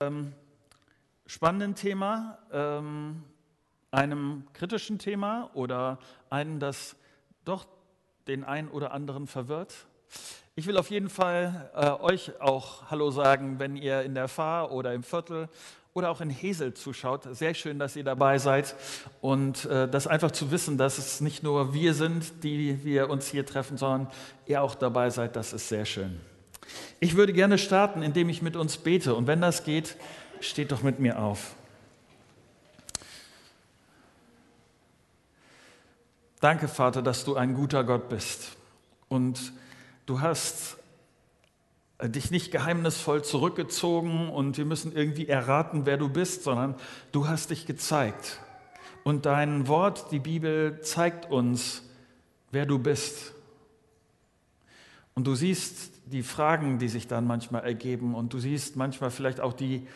ähm, spannenden Thema, ähm, einem kritischen Thema oder einem, das doch den einen oder anderen verwirrt. Ich will auf jeden Fall äh, euch auch Hallo sagen, wenn ihr in der Fahr oder im Viertel oder auch in Hesel zuschaut. Sehr schön, dass ihr dabei seid und äh, das einfach zu wissen, dass es nicht nur wir sind, die wir uns hier treffen, sondern ihr auch dabei seid, das ist sehr schön. Ich würde gerne starten, indem ich mit uns bete. Und wenn das geht, steht doch mit mir auf. Danke, Vater, dass du ein guter Gott bist. Und du hast dich nicht geheimnisvoll zurückgezogen und wir müssen irgendwie erraten, wer du bist, sondern du hast dich gezeigt. Und dein Wort, die Bibel, zeigt uns, wer du bist. Und du siehst die Fragen, die sich dann manchmal ergeben und du siehst manchmal vielleicht auch die,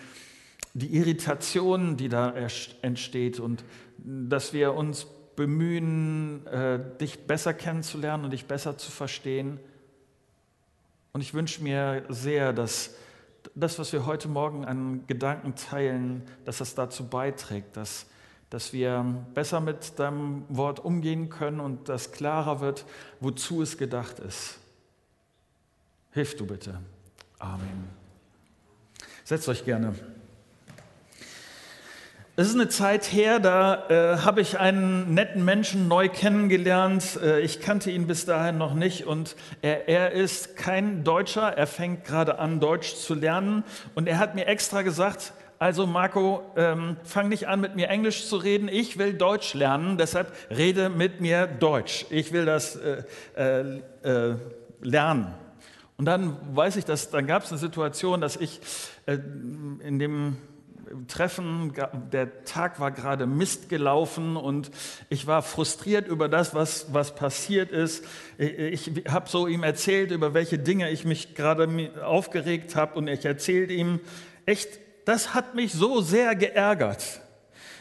die Irritation, die da entsteht und dass wir uns bemühen, äh, dich besser kennenzulernen und dich besser zu verstehen. Und ich wünsche mir sehr, dass das, was wir heute Morgen an Gedanken teilen, dass das dazu beiträgt, dass, dass wir besser mit deinem Wort umgehen können und dass klarer wird, wozu es gedacht ist. Hilf du bitte. Amen. Setzt euch gerne. Es ist eine Zeit her, da äh, habe ich einen netten Menschen neu kennengelernt. Äh, ich kannte ihn bis dahin noch nicht und er, er ist kein Deutscher. Er fängt gerade an, Deutsch zu lernen und er hat mir extra gesagt, also Marco, ähm, fang nicht an, mit mir Englisch zu reden. Ich will Deutsch lernen, deshalb rede mit mir Deutsch. Ich will das äh, äh, äh lernen. Und dann weiß ich, dass dann gab es eine Situation, dass ich äh, in dem Treffen, der Tag war gerade Mist gelaufen und ich war frustriert über das, was, was passiert ist. Ich habe so ihm erzählt, über welche Dinge ich mich gerade aufgeregt habe und ich erzählte ihm, echt, das hat mich so sehr geärgert.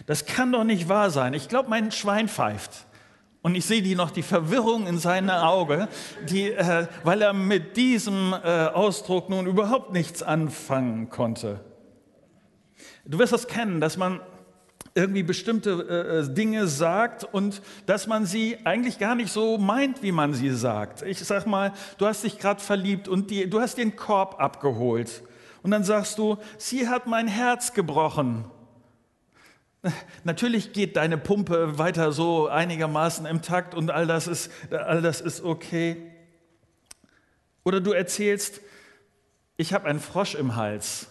Das kann doch nicht wahr sein. Ich glaube, mein Schwein pfeift. Und ich sehe die noch die Verwirrung in seinem Auge, die, äh, weil er mit diesem äh, Ausdruck nun überhaupt nichts anfangen konnte. Du wirst das kennen, dass man irgendwie bestimmte äh, äh, Dinge sagt und dass man sie eigentlich gar nicht so meint, wie man sie sagt. Ich sag mal, du hast dich gerade verliebt und die, du hast den Korb abgeholt und dann sagst du, sie hat mein Herz gebrochen. Natürlich geht deine Pumpe weiter so einigermaßen im Takt und all das ist, all das ist okay. Oder du erzählst, ich habe einen Frosch im Hals.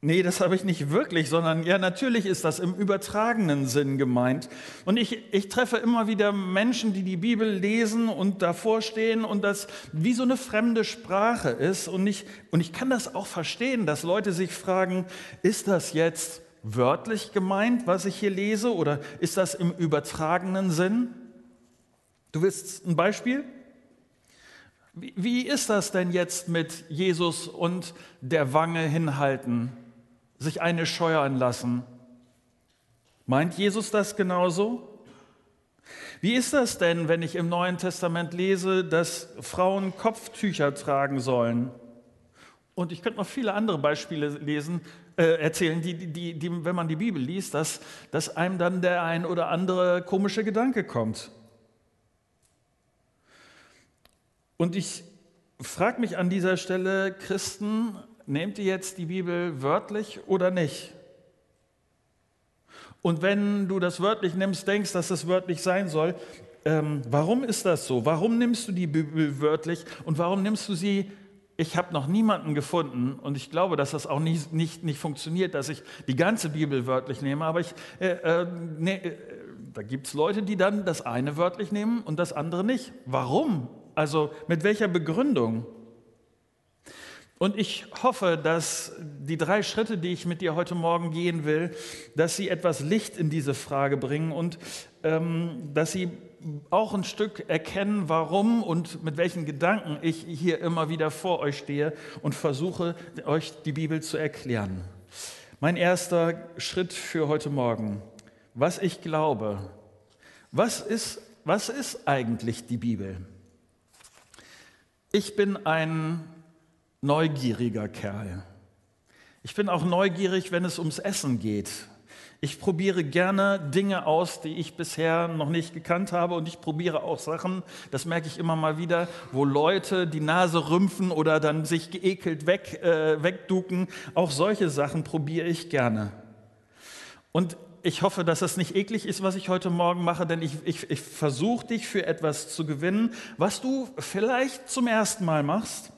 Nee, das habe ich nicht wirklich, sondern ja, natürlich ist das im übertragenen Sinn gemeint. Und ich, ich treffe immer wieder Menschen, die die Bibel lesen und davor stehen und das wie so eine fremde Sprache ist. Und ich, und ich kann das auch verstehen, dass Leute sich fragen, ist das jetzt wörtlich gemeint, was ich hier lese, oder ist das im übertragenen Sinn? Du willst ein Beispiel? Wie, ist das denn jetzt mit Jesus und der Wange hinhalten, sich eine scheuern lassen? Meint Jesus das genauso? Wie ist das denn, wenn ich im Neuen Testament lese, dass Frauen Kopftücher tragen sollen? Und ich könnte noch viele andere Beispiele lesen, äh, erzählen, die, die, die, wenn man die Bibel liest, dass, dass einem dann der ein oder andere komische Gedanke kommt. Und ich frage mich an dieser Stelle, Christen, nehmt ihr jetzt die Bibel wörtlich oder nicht? Und wenn du das wörtlich nimmst, denkst, dass es wörtlich sein soll, ähm, warum ist das so? Warum nimmst du die Bibel wörtlich und warum nimmst du sie ich habe noch niemanden gefunden und ich glaube, dass das auch nicht, nicht, nicht funktioniert, dass ich die ganze Bibel wörtlich nehme, aber ich, äh, äh, ne, äh, da gibt es Leute, die dann das eine wörtlich nehmen und das andere nicht. Warum? Also mit welcher Begründung? Und ich hoffe, dass die drei Schritte, die ich mit dir heute Morgen gehen will, dass sie etwas Licht in diese Frage bringen und ähm, dass sie auch ein Stück erkennen, warum und mit welchen Gedanken ich hier immer wieder vor euch stehe und versuche, euch die Bibel zu erklären. Mein erster Schritt für heute Morgen. Was ich glaube. Was ist, was ist eigentlich die Bibel? Ich bin ein neugieriger Kerl. Ich bin auch neugierig, wenn es ums Essen geht. Ich probiere gerne Dinge aus, die ich bisher noch nicht gekannt habe und ich probiere auch Sachen, das merke ich immer mal wieder, wo Leute die Nase rümpfen oder dann sich geekelt weg, äh, wegduken. Auch solche Sachen probiere ich gerne. Und ich hoffe, dass es nicht eklig ist, was ich heute Morgen mache, denn ich, ich, ich versuche dich für etwas zu gewinnen, was du vielleicht zum ersten Mal machst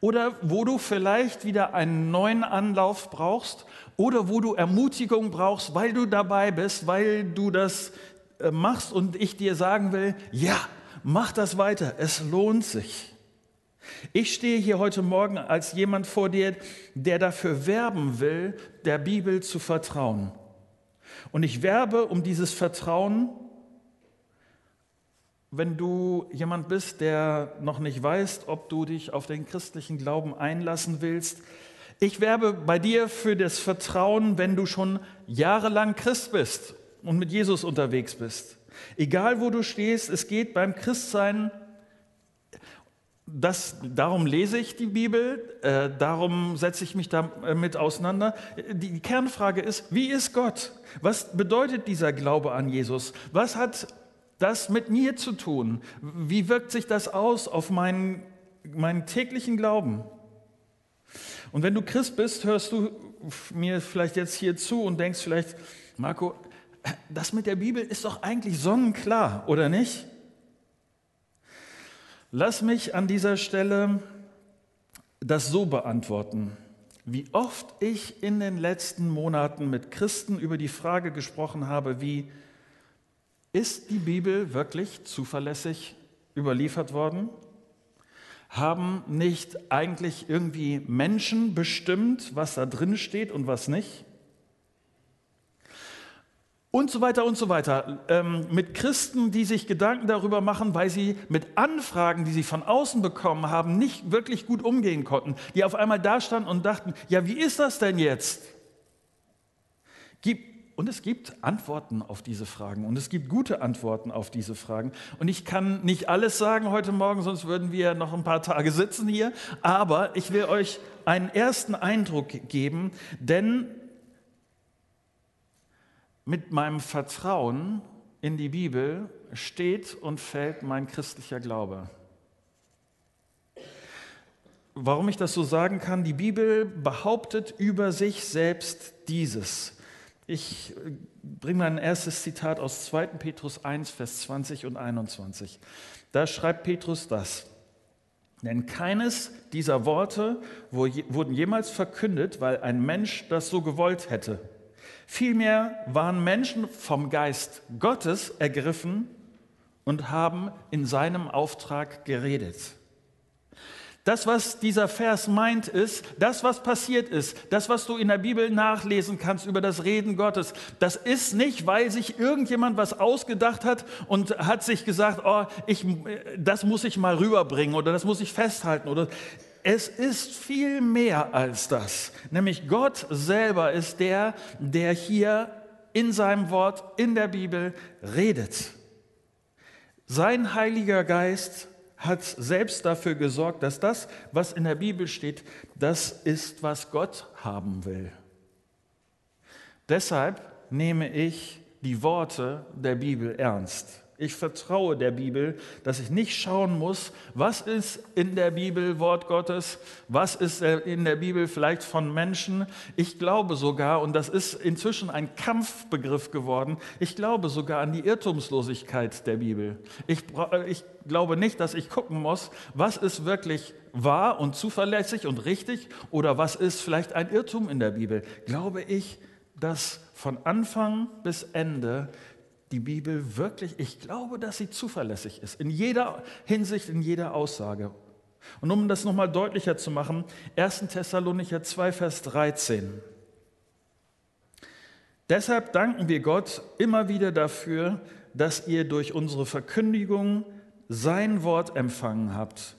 oder wo du vielleicht wieder einen neuen Anlauf brauchst oder wo du Ermutigung brauchst, weil du dabei bist, weil du das äh, machst und ich dir sagen will, ja, mach das weiter, es lohnt sich. Ich stehe hier heute Morgen als jemand vor dir, der dafür werben will, der Bibel zu vertrauen. Und ich werbe um dieses Vertrauen, wenn du jemand bist, der noch nicht weiß, ob du dich auf den christlichen Glauben einlassen willst, ich werbe bei dir für das Vertrauen, wenn du schon jahrelang Christ bist und mit Jesus unterwegs bist. Egal wo du stehst, es geht beim Christsein, das, darum lese ich die Bibel, äh, darum setze ich mich damit auseinander. Die Kernfrage ist, wie ist Gott? Was bedeutet dieser Glaube an Jesus? Was hat das mit mir zu tun? Wie wirkt sich das aus auf meinen, meinen täglichen Glauben? Und wenn du Christ bist, hörst du mir vielleicht jetzt hier zu und denkst vielleicht, Marco, das mit der Bibel ist doch eigentlich sonnenklar, oder nicht? Lass mich an dieser Stelle das so beantworten. Wie oft ich in den letzten Monaten mit Christen über die Frage gesprochen habe, wie ist die Bibel wirklich zuverlässig überliefert worden? Haben nicht eigentlich irgendwie Menschen bestimmt, was da drin steht und was nicht? Und so weiter und so weiter. Ähm, mit Christen, die sich Gedanken darüber machen, weil sie mit Anfragen, die sie von außen bekommen haben, nicht wirklich gut umgehen konnten. Die auf einmal da standen und dachten, ja, wie ist das denn jetzt? Gib und es gibt Antworten auf diese Fragen und es gibt gute Antworten auf diese Fragen. Und ich kann nicht alles sagen heute Morgen, sonst würden wir noch ein paar Tage sitzen hier. Aber ich will euch einen ersten Eindruck geben, denn mit meinem Vertrauen in die Bibel steht und fällt mein christlicher Glaube. Warum ich das so sagen kann, die Bibel behauptet über sich selbst dieses. Ich äh, bringe mal ein erstes Zitat aus 2. Petrus 1, Vers 20 und 21. Da schreibt Petrus das. Denn keines dieser Worte wurden jemals verkündet, weil ein Mensch das so gewollt hätte. Vielmehr waren Menschen vom Geist Gottes ergriffen und haben in seinem Auftrag geredet. Das, was dieser Vers meint, ist, das, was passiert ist, das, was du in der Bibel nachlesen kannst über das Reden Gottes, das ist nicht, weil sich irgendjemand was ausgedacht hat und hat sich gesagt, oh, ich, das muss ich mal rüberbringen oder das muss ich festhalten oder es ist viel mehr als das. Nämlich Gott selber ist der, der hier in seinem Wort, in der Bibel redet. Sein Heiliger Geist hat selbst dafür gesorgt, dass das, was in der Bibel steht, das ist, was Gott haben will. Deshalb nehme ich die Worte der Bibel ernst. Ich vertraue der Bibel, dass ich nicht schauen muss, was ist in der Bibel Wort Gottes, was ist in der Bibel vielleicht von Menschen. Ich glaube sogar, und das ist inzwischen ein Kampfbegriff geworden, ich glaube sogar an die Irrtumslosigkeit der Bibel. Ich, ich glaube nicht, dass ich gucken muss, was ist wirklich wahr und zuverlässig und richtig oder was ist vielleicht ein Irrtum in der Bibel. Glaube ich, dass von Anfang bis Ende die Bibel wirklich, ich glaube, dass sie zuverlässig ist, in jeder Hinsicht, in jeder Aussage. Und um das nochmal deutlicher zu machen, 1. Thessalonicher 2, Vers 13. Deshalb danken wir Gott immer wieder dafür, dass ihr durch unsere Verkündigung sein Wort empfangen habt.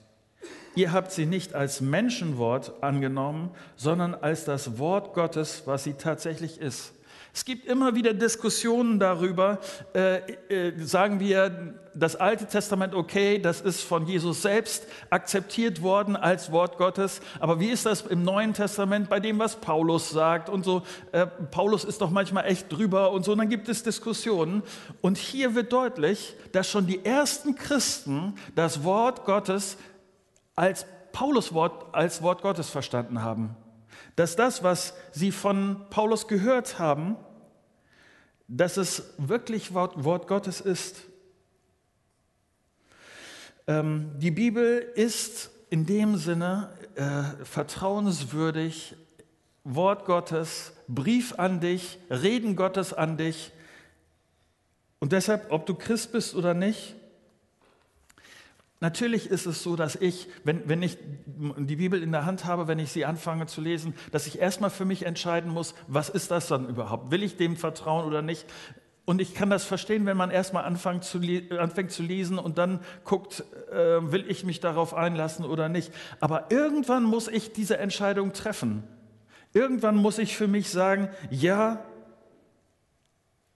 Ihr habt sie nicht als Menschenwort angenommen, sondern als das Wort Gottes, was sie tatsächlich ist Es gibt immer wieder Diskussionen darüber, äh, äh, sagen wir, das Alte Testament okay, das ist von Jesus selbst akzeptiert worden als Wort Gottes, aber wie ist das im Neuen Testament bei dem, was Paulus sagt und so, äh, Paulus ist doch manchmal echt drüber und so, und dann gibt es Diskussionen. Und hier wird deutlich, dass schon die ersten Christen das Wort Gottes als Paulus Wort, als Wort Gottes verstanden haben dass das, was sie von Paulus gehört haben, dass es wirklich Wort, Gottes ist. Ähm, die Bibel ist in dem Sinne äh, vertrauenswürdig, Wort Gottes, Brief an dich, Reden Gottes an dich. Und deshalb, ob du Christ bist oder nicht, Natürlich ist es so, dass ich, wenn, wenn ich die Bibel in der Hand habe, wenn ich sie anfange zu lesen, dass ich erstmal für mich entscheiden muss, was ist das dann überhaupt? Will ich dem vertrauen oder nicht? Und ich kann das verstehen, wenn man erstmal anfängt zu, anfängt zu lesen und dann guckt, äh, will ich mich darauf einlassen oder nicht. Aber irgendwann muss ich diese Entscheidung treffen. Irgendwann muss ich für mich sagen, ja,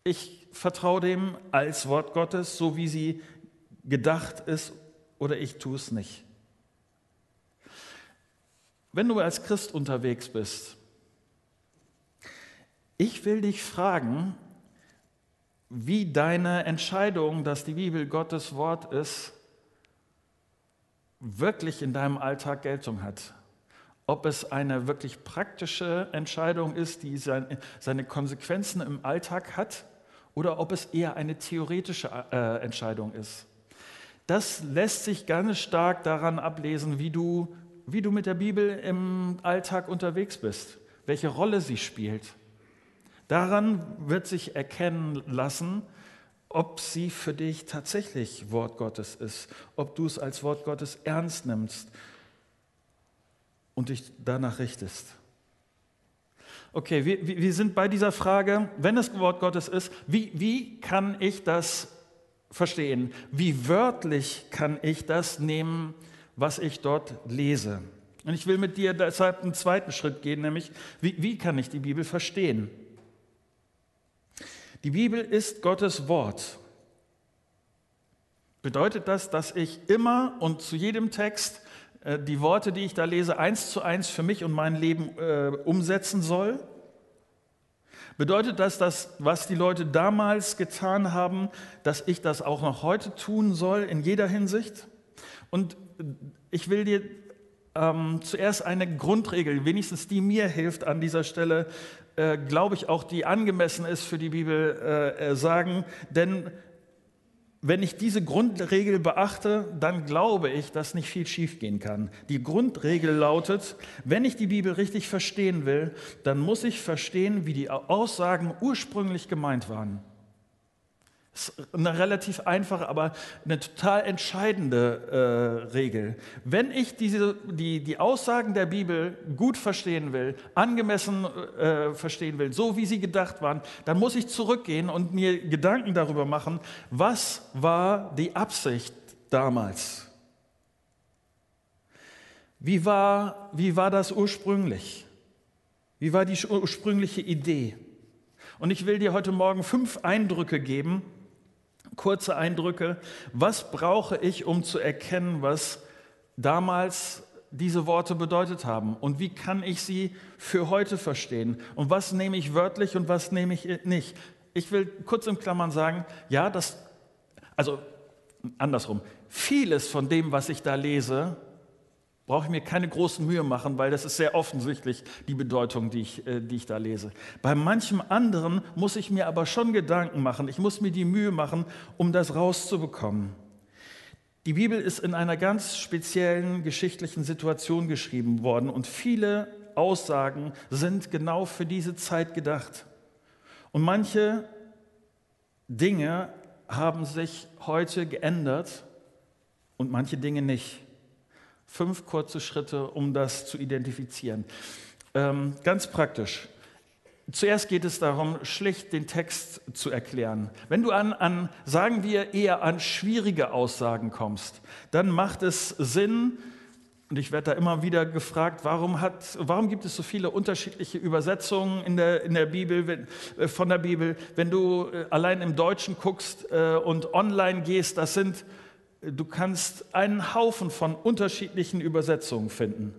ich vertraue dem als Wort Gottes, so wie sie gedacht ist oder ich tue es nicht. Wenn du als Christ unterwegs bist, ich will dich fragen, wie deine Entscheidung, dass die Bibel Gottes Wort ist, wirklich in deinem Alltag Geltung hat. Ob es eine wirklich praktische Entscheidung ist, die seine Konsequenzen im Alltag hat, oder ob es eher eine theoretische äh, Entscheidung ist. Das lässt sich ganz stark daran ablesen, wie du, wie du mit der Bibel im Alltag unterwegs bist, welche Rolle sie spielt. Daran wird sich erkennen lassen, ob sie für dich tatsächlich Wort Gottes ist, ob du es als Wort Gottes ernst nimmst und dich danach richtest. Okay, wir, wir sind bei dieser Frage, wenn es Wort Gottes ist, wie, wie kann ich das verstehen. Wie wörtlich kann ich das nehmen, was ich dort lese? Und ich will mit dir deshalb einen zweiten Schritt gehen, nämlich wie, wie kann ich die Bibel verstehen? Die Bibel ist Gottes Wort. Bedeutet das, dass ich immer und zu jedem Text äh, die Worte, die ich da lese, eins zu eins für mich und mein Leben äh, umsetzen soll? Bedeutet das, dass was die Leute damals getan haben, dass ich das auch noch heute tun soll in jeder Hinsicht? Und ich will dir ähm, zuerst eine Grundregel, wenigstens die mir hilft an dieser Stelle, äh, glaube ich auch, die angemessen ist für die Bibel, äh, äh sagen. Denn wenn ich diese Grundregel beachte, dann glaube ich, dass nicht viel schiefgehen kann. Die Grundregel lautet, wenn ich die Bibel richtig verstehen will, dann muss ich verstehen, wie die Aussagen ursprünglich gemeint waren. Das ist eine relativ einfache, aber eine total entscheidende äh, Regel. Wenn ich diese, die, die Aussagen der Bibel gut verstehen will, angemessen äh, verstehen will, so wie sie gedacht waren, dann muss ich zurückgehen und mir Gedanken darüber machen, was war die Absicht damals? Wie war, wie war das ursprünglich? Wie war die ursprüngliche Idee? Und ich will dir heute Morgen fünf Eindrücke geben, kurze Eindrücke. Was brauche ich, um zu erkennen, was damals diese Worte bedeutet haben? Und wie kann ich sie für heute verstehen? Und was nehme ich wörtlich und was nehme ich nicht? Ich will kurz in Klammern sagen, ja, das, also andersrum, vieles von dem, was ich da lese, brauche ich mir keine großen Mühe machen, weil das ist sehr offensichtlich die Bedeutung, die ich, äh, die ich da lese. Bei manchem anderen muss ich mir aber schon Gedanken machen. Ich muss mir die Mühe machen, um das rauszubekommen. Die Bibel ist in einer ganz speziellen geschichtlichen Situation geschrieben worden und viele Aussagen sind genau für diese Zeit gedacht. Und manche Dinge haben sich heute geändert und manche Dinge nicht. Fünf kurze Schritte, um das zu identifizieren. Ähm, ganz praktisch. Zuerst geht es darum, schlicht den Text zu erklären. Wenn du an, an, sagen wir, eher an schwierige Aussagen kommst, dann macht es Sinn, Und ich werde da immer wieder gefragt, warum, hat, warum gibt es so viele unterschiedliche Übersetzungen in der, in der Bibel, wenn, äh, von der Bibel? Wenn du äh, allein im Deutschen guckst äh, und online gehst, das sind, du kannst einen Haufen von unterschiedlichen Übersetzungen finden.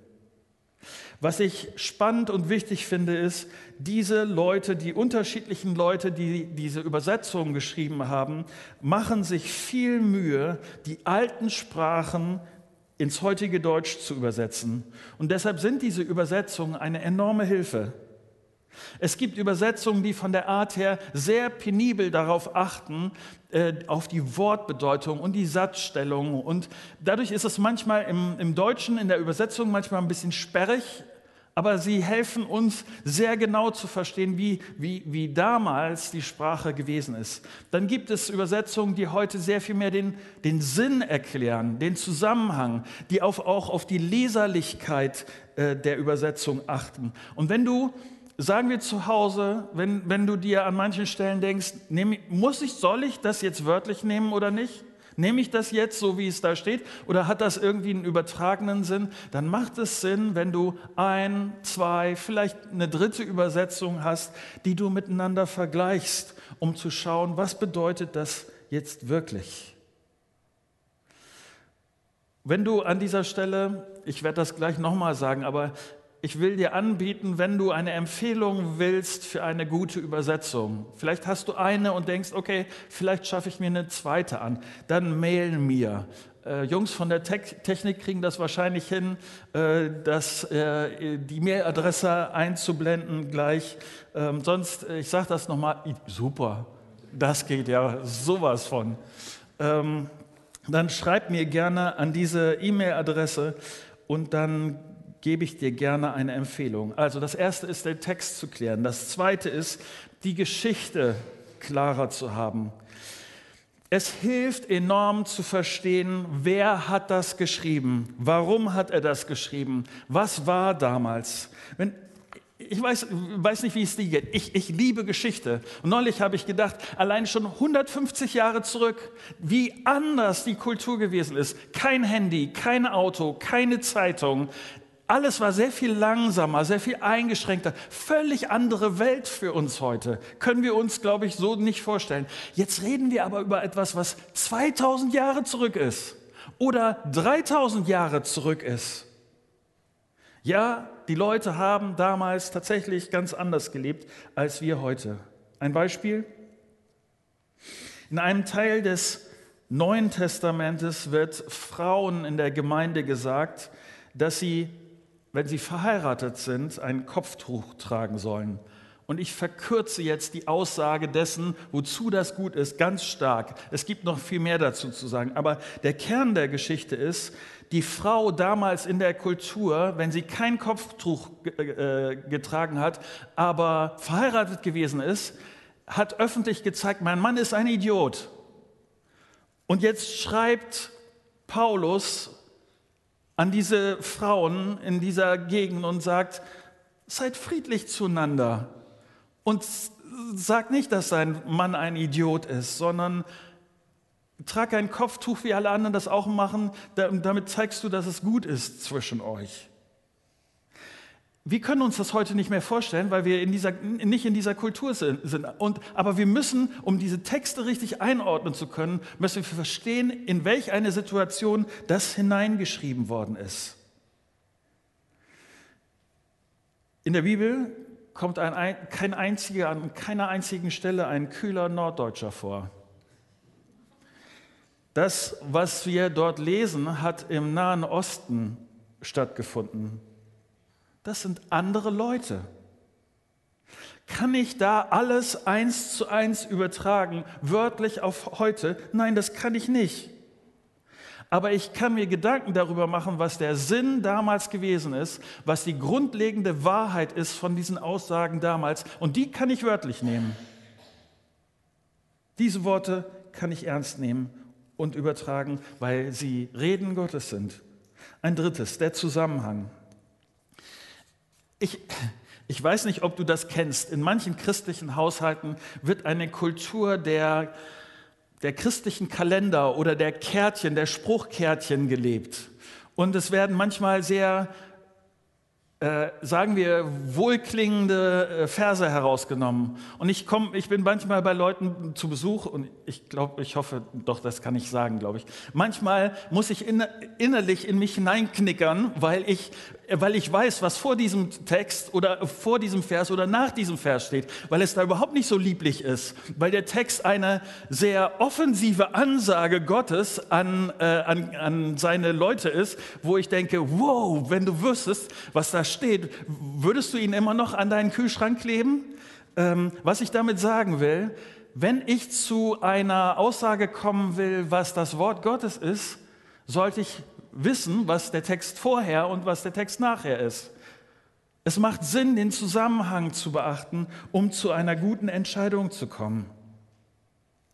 Was ich spannend und wichtig finde, ist, diese Leute, die unterschiedlichen Leute, die diese Übersetzungen geschrieben haben, machen sich viel Mühe, die alten Sprachen ins heutige Deutsch zu übersetzen. Und deshalb sind diese Übersetzungen eine enorme Hilfe. Es gibt Übersetzungen, die von der Art her sehr penibel darauf achten, äh, auf die Wortbedeutung und die Satzstellung. Und dadurch ist es manchmal im, im Deutschen, in der Übersetzung manchmal ein bisschen sperrig, aber sie helfen uns sehr genau zu verstehen, wie, wie, wie damals die Sprache gewesen ist. Dann gibt es Übersetzungen, die heute sehr viel mehr den, den Sinn erklären, den Zusammenhang, die auf, auch auf die Leserlichkeit äh, der Übersetzung achten. Und wenn du sagen wir zu Hause, wenn, wenn du dir an manchen Stellen denkst, nehm, muss ich, soll ich das jetzt wörtlich nehmen oder nicht? Nehme ich das jetzt so, wie es da steht, oder hat das irgendwie einen übertragenen Sinn? Dann macht es Sinn, wenn du ein, zwei, vielleicht eine dritte Übersetzung hast, die du miteinander vergleichst, um zu schauen, was bedeutet das jetzt wirklich? Wenn du an dieser Stelle, ich werde das gleich nochmal sagen, aber ich will dir anbieten, wenn du eine Empfehlung willst für eine gute Übersetzung. Vielleicht hast du eine und denkst, okay, vielleicht schaffe ich mir eine zweite an. Dann mail mir. Äh, Jungs von der Te Technik kriegen das wahrscheinlich hin, äh, das, äh, die Mailadresse einzublenden gleich. Ähm, sonst, äh, ich sage das nochmal, super, das geht ja sowas von. Ähm, dann schreib mir gerne an diese E-Mail-Adresse und dann gebe ich dir gerne eine Empfehlung. Also das erste ist, den Text zu klären. Das zweite ist, die Geschichte klarer zu haben. Es hilft enorm zu verstehen, wer hat das geschrieben, warum hat er das geschrieben, was war damals. Wenn, ich weiß, weiß nicht, wie es dir geht. Ich, ich liebe Geschichte. Und neulich habe ich gedacht, allein schon 150 Jahre zurück, wie anders die Kultur gewesen ist. Kein Handy, kein Auto, keine Zeitung. Alles war sehr viel langsamer, sehr viel eingeschränkter, völlig andere Welt für uns heute. Können wir uns, glaube ich, so nicht vorstellen. Jetzt reden wir aber über etwas, was 2000 Jahre zurück ist oder 3000 Jahre zurück ist. Ja, die Leute haben damals tatsächlich ganz anders gelebt als wir heute. Ein Beispiel. In einem Teil des Neuen Testamentes wird Frauen in der Gemeinde gesagt, dass sie wenn sie verheiratet sind, ein Kopftuch tragen sollen. Und ich verkürze jetzt die Aussage dessen, wozu das gut ist, ganz stark. Es gibt noch viel mehr dazu zu sagen. Aber der Kern der Geschichte ist, die Frau damals in der Kultur, wenn sie kein Kopftuch äh, getragen hat, aber verheiratet gewesen ist, hat öffentlich gezeigt, mein Mann ist ein Idiot. Und jetzt schreibt Paulus an diese Frauen in dieser Gegend und sagt, seid friedlich zueinander. Und sagt nicht, dass sein Mann ein Idiot ist, sondern trag ein Kopftuch, wie alle anderen das auch machen. Damit zeigst du, dass es gut ist zwischen euch. Wir können uns das heute nicht mehr vorstellen, weil wir in dieser, nicht in dieser Kultur sind. Und, aber wir müssen, um diese Texte richtig einordnen zu können, müssen wir verstehen, in welch eine Situation das hineingeschrieben worden ist. In der Bibel kommt ein, kein einziger, an keiner einzigen Stelle ein kühler Norddeutscher vor. Das, was wir dort lesen, hat im Nahen Osten stattgefunden das sind andere Leute. Kann ich da alles eins zu eins übertragen, wörtlich auf heute? Nein, das kann ich nicht. Aber ich kann mir Gedanken darüber machen, was der Sinn damals gewesen ist, was die grundlegende Wahrheit ist von diesen Aussagen damals. Und die kann ich wörtlich nehmen. Diese Worte kann ich ernst nehmen und übertragen, weil sie Reden Gottes sind. Ein drittes, der Zusammenhang. Ich, ich weiß nicht, ob du das kennst. In manchen christlichen Haushalten wird eine Kultur der, der christlichen Kalender oder der Kärtchen, der Spruchkärtchen gelebt. Und es werden manchmal sehr äh, sagen wir, wohlklingende äh, Verse herausgenommen. Und ich, komm, ich bin manchmal bei Leuten zu Besuch und ich glaube, ich hoffe, doch, das kann ich sagen, glaube ich. Manchmal muss ich innerlich in mich hineinknickern, weil ich, weil ich weiß, was vor diesem Text oder vor diesem Vers oder nach diesem Vers steht, weil es da überhaupt nicht so lieblich ist, weil der Text eine sehr offensive Ansage Gottes an, äh, an, an seine Leute ist, wo ich denke, wow, wenn du wüsstest, was da steht, würdest du ihn immer noch an deinen Kühlschrank kleben? Ähm, was ich damit sagen will, wenn ich zu einer Aussage kommen will, was das Wort Gottes ist, sollte ich wissen, was der Text vorher und was der Text nachher ist. Es macht Sinn, den Zusammenhang zu beachten, um zu einer guten Entscheidung zu kommen.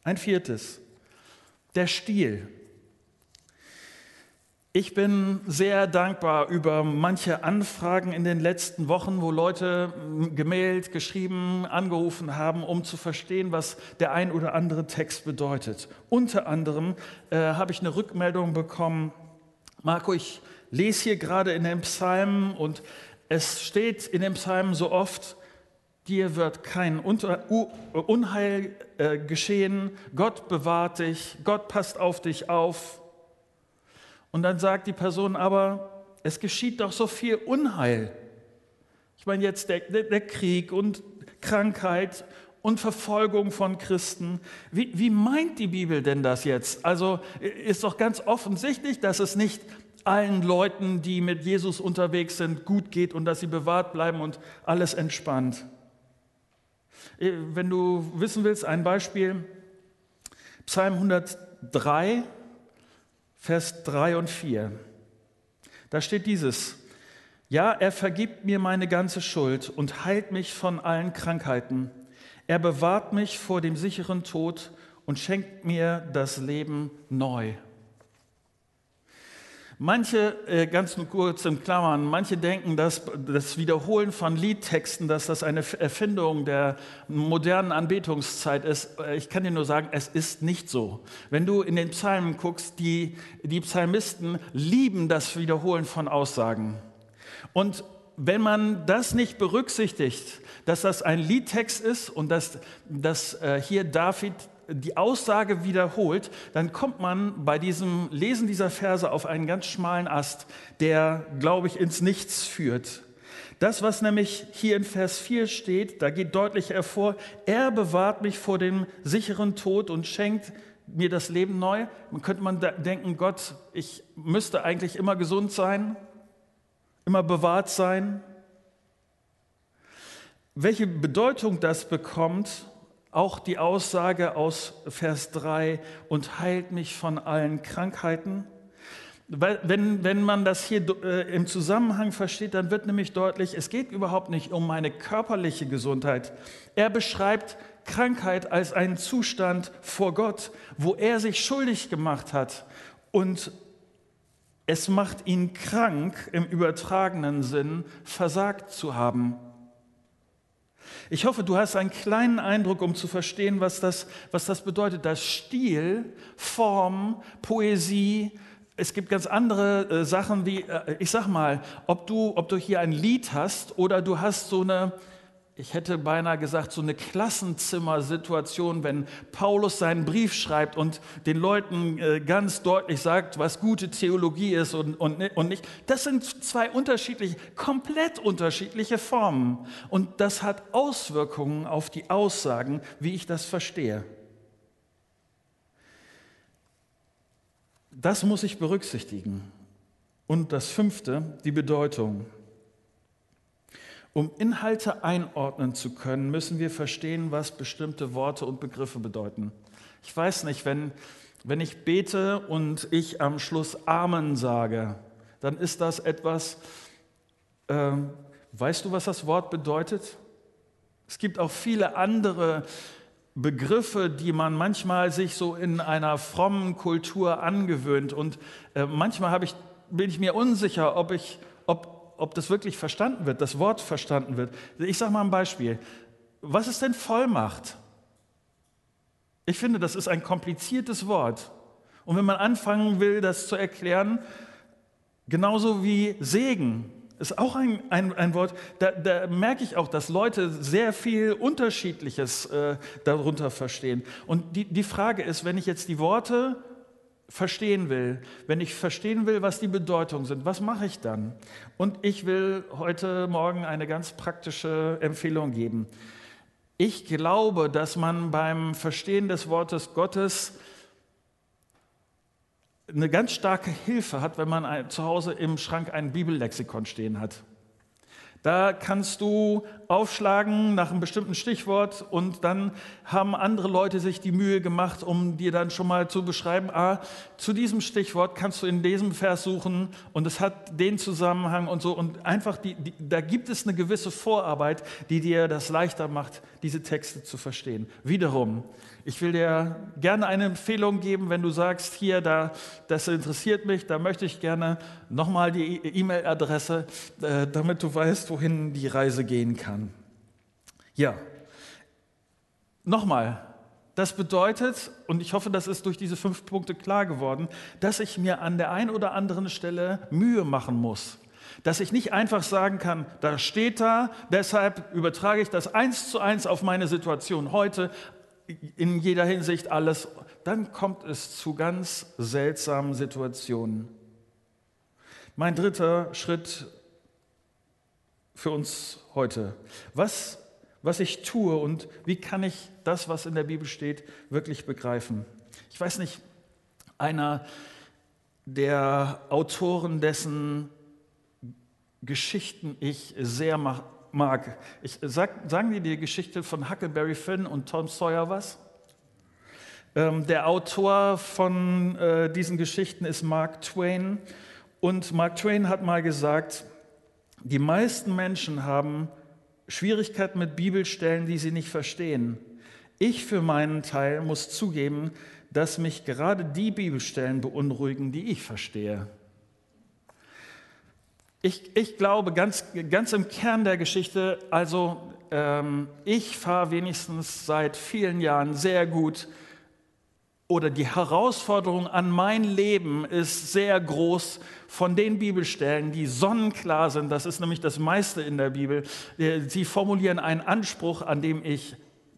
Ein viertes, der Stil. Ich bin sehr dankbar über manche Anfragen in den letzten Wochen, wo Leute gemailt, geschrieben, angerufen haben, um zu verstehen, was der ein oder andere Text bedeutet. Unter anderem äh, habe ich eine Rückmeldung bekommen, Marco, ich lese hier gerade in den Psalmen und es steht in den Psalmen so oft, dir wird kein Unheil äh, geschehen, Gott bewahrt dich, Gott passt auf dich auf. Und dann sagt die Person aber, es geschieht doch so viel Unheil. Ich meine jetzt der, der, der Krieg und Krankheit und Verfolgung von Christen. Wie, wie meint die Bibel denn das jetzt? Also ist doch ganz offensichtlich, dass es nicht allen Leuten, die mit Jesus unterwegs sind, gut geht und dass sie bewahrt bleiben und alles entspannt. Wenn du wissen willst, ein Beispiel, Psalm 103, Vers 3 und 4. Da steht dieses, ja, er vergibt mir meine ganze Schuld und heilt mich von allen Krankheiten. Er bewahrt mich vor dem sicheren Tod und schenkt mir das Leben neu. Manche, äh, ganz kurz im Klammern, manche denken, dass das Wiederholen von Liedtexten, dass das eine Erfindung der modernen Anbetungszeit ist. Äh, ich kann dir nur sagen, es ist nicht so. Wenn du in den Psalmen guckst, die, die Psalmisten lieben das Wiederholen von Aussagen. Und wenn man das nicht berücksichtigt, dass das ein Liedtext ist und dass, dass äh, hier David die Aussage wiederholt, dann kommt man bei diesem Lesen dieser Verse auf einen ganz schmalen Ast, der, glaube ich, ins Nichts führt. Das, was nämlich hier in Vers 4 steht, da geht deutlich hervor, er bewahrt mich vor dem sicheren Tod und schenkt mir das Leben neu. Man könnte man denken, Gott, ich müsste eigentlich immer gesund sein, immer bewahrt sein. Welche Bedeutung das bekommt, auch die Aussage aus Vers 3 und heilt mich von allen Krankheiten. Wenn, wenn man das hier äh, im Zusammenhang versteht, dann wird nämlich deutlich, es geht überhaupt nicht um meine körperliche Gesundheit. Er beschreibt Krankheit als einen Zustand vor Gott, wo er sich schuldig gemacht hat. Und es macht ihn krank im übertragenen Sinn, versagt zu haben. Ich hoffe, du hast einen kleinen Eindruck, um zu verstehen, was das, was das bedeutet, dass Stil, Form, Poesie, es gibt ganz andere äh, Sachen wie, äh, ich sag mal, ob du, ob du hier ein Lied hast oder du hast so eine, ich hätte beinahe gesagt, so eine Klassenzimmersituation, wenn Paulus seinen Brief schreibt und den Leuten äh, ganz deutlich sagt, was gute Theologie ist und, und, und nicht. Das sind zwei unterschiedliche, komplett unterschiedliche Formen. Und das hat Auswirkungen auf die Aussagen, wie ich das verstehe. Das muss ich berücksichtigen. Und das fünfte, die Bedeutung. Um Inhalte einordnen zu können, müssen wir verstehen, was bestimmte Worte und Begriffe bedeuten. Ich weiß nicht, wenn, wenn ich bete und ich am Schluss Amen sage, dann ist das etwas, äh, weißt du, was das Wort bedeutet? Es gibt auch viele andere Begriffe, die man manchmal sich so in einer frommen Kultur angewöhnt. Und äh, manchmal ich, bin ich mir unsicher, ob, ich, ob, das wirklich verstanden wird, das Wort verstanden wird. Ich sage mal ein Beispiel. Was ist denn Vollmacht? Ich finde, das ist ein kompliziertes Wort. Und wenn man anfangen will, das zu erklären, Genauso wie Segen ist auch ein, ein, ein Wort, da, da, merke ich auch, dass Leute sehr viel Unterschiedliches äh, darunter verstehen. Und die, die Frage ist, wenn ich jetzt die Worte verstehen will, wenn ich verstehen will, was die Bedeutung sind, was mache ich dann? Und ich will heute Morgen eine ganz praktische Empfehlung geben. Ich glaube, dass man beim Verstehen des Wortes Gottes eine ganz starke Hilfe hat, wenn man zu Hause im Schrank ein Bibellexikon stehen hat. Da kannst du aufschlagen nach einem bestimmten Stichwort und dann haben andere Leute sich die Mühe gemacht, um dir dann schon mal zu beschreiben, ah, zu diesem Stichwort kannst du in diesem Vers suchen und es hat den Zusammenhang und so und einfach, die, die, da gibt es eine gewisse Vorarbeit, die dir das leichter macht, diese Texte zu verstehen. Wiederum, ich will dir gerne eine Empfehlung geben, wenn du sagst, hier, da, das interessiert mich, da möchte ich gerne nochmal die E-Mail-Adresse, äh, damit du weißt, wohin die Reise gehen kann. Ja, nochmal, das bedeutet, und ich hoffe, das ist durch diese fünf Punkte klar geworden, dass ich mir an der einen oder anderen Stelle Mühe machen muss. Dass ich nicht einfach sagen kann, da steht da, deshalb übertrage ich das eins zu eins auf meine Situation heute, in jeder Hinsicht alles, dann kommt es zu ganz seltsamen Situationen. Mein dritter Schritt für uns heute. Was, was ich tue und wie kann ich das, was in der Bibel steht, wirklich begreifen? Ich weiß nicht, einer der Autoren, dessen Geschichten ich sehr mag. Ich sag, sagen dir die Geschichte von Huckleberry Finn und Tom Sawyer was? Ähm, der Autor von äh, diesen Geschichten ist Mark Twain. Und Mark Twain hat mal gesagt, die meisten Menschen haben Schwierigkeiten mit Bibelstellen, die sie nicht verstehen. Ich für meinen Teil muss zugeben, dass mich gerade die Bibelstellen beunruhigen, die ich verstehe. Ich, ich glaube ganz, ganz im Kern der Geschichte, also ähm, ich fahre wenigstens seit vielen Jahren sehr gut oder die Herausforderung an mein Leben ist sehr groß von den Bibelstellen, die sonnenklar sind. Das ist nämlich das meiste in der Bibel. Äh, sie formulieren einen Anspruch, an dem ich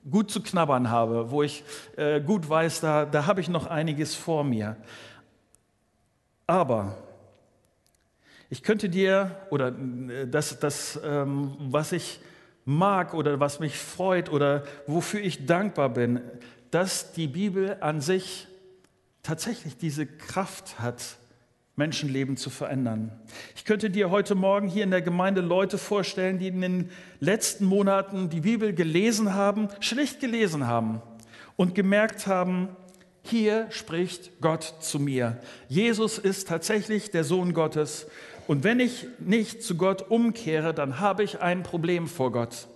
gut zu knabbern habe, wo ich äh, gut weiß, da, da habe ich noch einiges vor mir. Aber ich könnte dir, oder äh, das, das ähm, was ich mag oder was mich freut oder wofür ich dankbar bin, dass die Bibel an sich tatsächlich diese Kraft hat, Menschenleben zu verändern. Ich könnte dir heute Morgen hier in der Gemeinde Leute vorstellen, die in den letzten Monaten die Bibel gelesen haben, schlicht gelesen haben und gemerkt haben, hier spricht Gott zu mir. Jesus ist tatsächlich der Sohn Gottes und wenn ich nicht zu Gott umkehre, dann habe ich ein Problem vor Gott.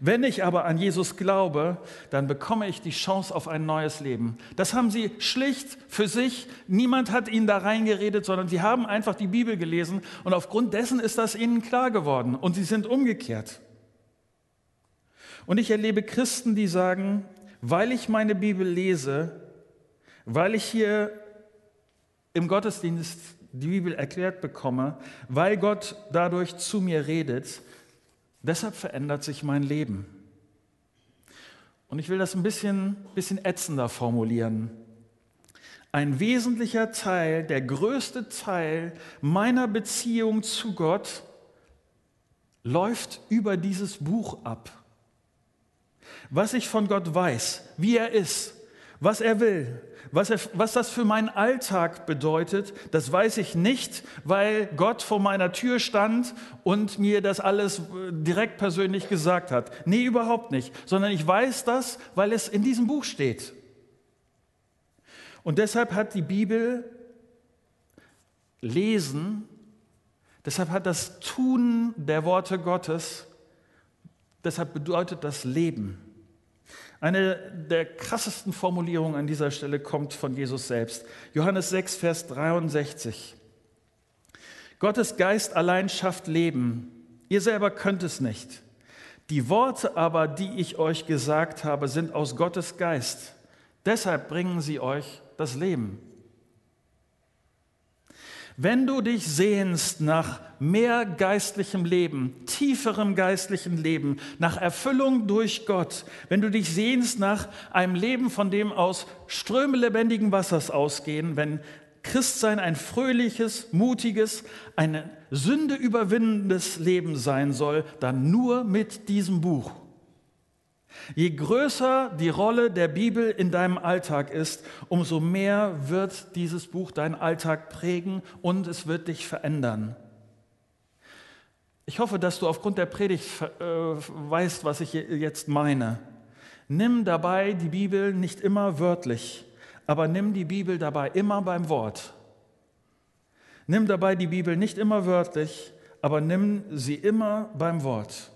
Wenn ich aber an Jesus glaube, dann bekomme ich die Chance auf ein neues Leben. Das haben sie schlicht für sich. Niemand hat ihnen da reingeredet, sondern sie haben einfach die Bibel gelesen und aufgrund dessen ist das ihnen klar geworden und sie sind umgekehrt. Und ich erlebe Christen, die sagen, weil ich meine Bibel lese, weil ich hier im Gottesdienst die Bibel erklärt bekomme, weil Gott dadurch zu mir redet, deshalb verändert sich mein Leben. Und ich will das ein bisschen, bisschen ätzender formulieren. Ein wesentlicher Teil, der größte Teil meiner Beziehung zu Gott läuft über dieses Buch ab. Was ich von Gott weiß, wie er ist, was er will, was, er, was das für meinen Alltag bedeutet, das weiß ich nicht, weil Gott vor meiner Tür stand und mir das alles äh, direkt persönlich gesagt hat. Nee, überhaupt nicht. Sondern ich weiß das, weil es in diesem Buch steht. Und deshalb hat die Bibel Lesen, deshalb hat das Tun der Worte Gottes, deshalb bedeutet das Leben. Eine der krassesten Formulierungen an dieser Stelle kommt von Jesus selbst. Johannes 6, Vers 63. Gottes Geist allein schafft Leben. Ihr selber könnt es nicht. Die Worte aber, die ich euch gesagt habe, sind aus Gottes Geist. Deshalb bringen sie euch das Leben. Wenn du dich sehnst nach mehr geistlichem Leben, tieferem geistlichem Leben, nach Erfüllung durch Gott, wenn du dich sehnst nach einem Leben, von dem aus Ströme lebendigen Wassers ausgehen, wenn Christsein ein fröhliches, mutiges, eine Sünde überwindendes Leben sein soll, dann nur mit diesem Buch. Je größer die Rolle der Bibel in deinem Alltag ist, umso mehr wird dieses Buch deinen Alltag prägen und es wird dich verändern. Ich hoffe, dass du aufgrund der Predigt äh, weißt, was ich jetzt meine. Nimm dabei die Bibel nicht immer wörtlich, aber nimm die Bibel dabei immer beim Wort. Nimm dabei die Bibel nicht immer wörtlich, aber nimm sie immer beim Wort.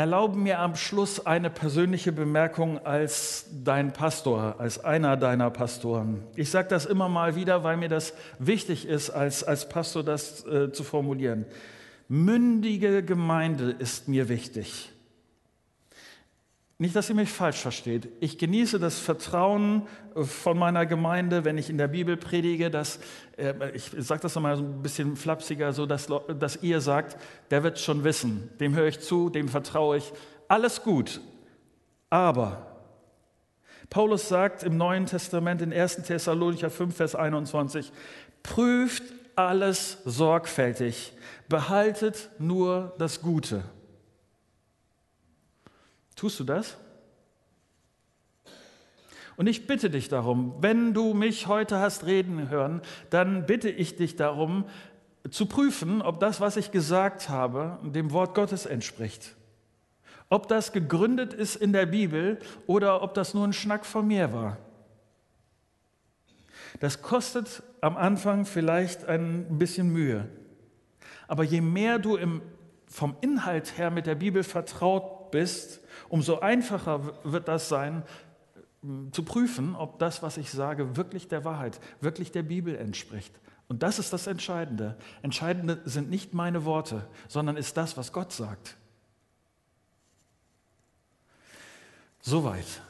Erlaube mir am Schluss eine persönliche Bemerkung als dein Pastor, als einer deiner Pastoren. Ich sage das immer mal wieder, weil mir das wichtig ist, als, als Pastor das äh, zu formulieren. Mündige Gemeinde ist mir wichtig. Nicht, dass ihr mich falsch versteht. Ich genieße das Vertrauen äh, von meiner Gemeinde, wenn ich in der Bibel predige, dass, äh, ich sage das nochmal so ein bisschen flapsiger, so dass, dass ihr sagt, der wird schon wissen, dem höre ich zu, dem vertraue ich. Alles gut. Aber Paulus sagt im Neuen Testament in 1. Thessalonicher 5, Vers 21, prüft alles sorgfältig, behaltet nur das Gute. Tust du das? Und ich bitte dich darum, wenn du mich heute hast reden hören, dann bitte ich dich darum, zu prüfen, ob das, was ich gesagt habe, dem Wort Gottes entspricht. Ob das gegründet ist in der Bibel oder ob das nur ein Schnack von mir war. Das kostet am Anfang vielleicht ein bisschen Mühe. Aber je mehr du im, vom Inhalt her mit der Bibel vertraut bist, umso einfacher wird das sein, zu prüfen, ob das, was ich sage, wirklich der Wahrheit, wirklich der Bibel entspricht. Und das ist das Entscheidende. Entscheidende sind nicht meine Worte, sondern ist das, was Gott sagt. Soweit.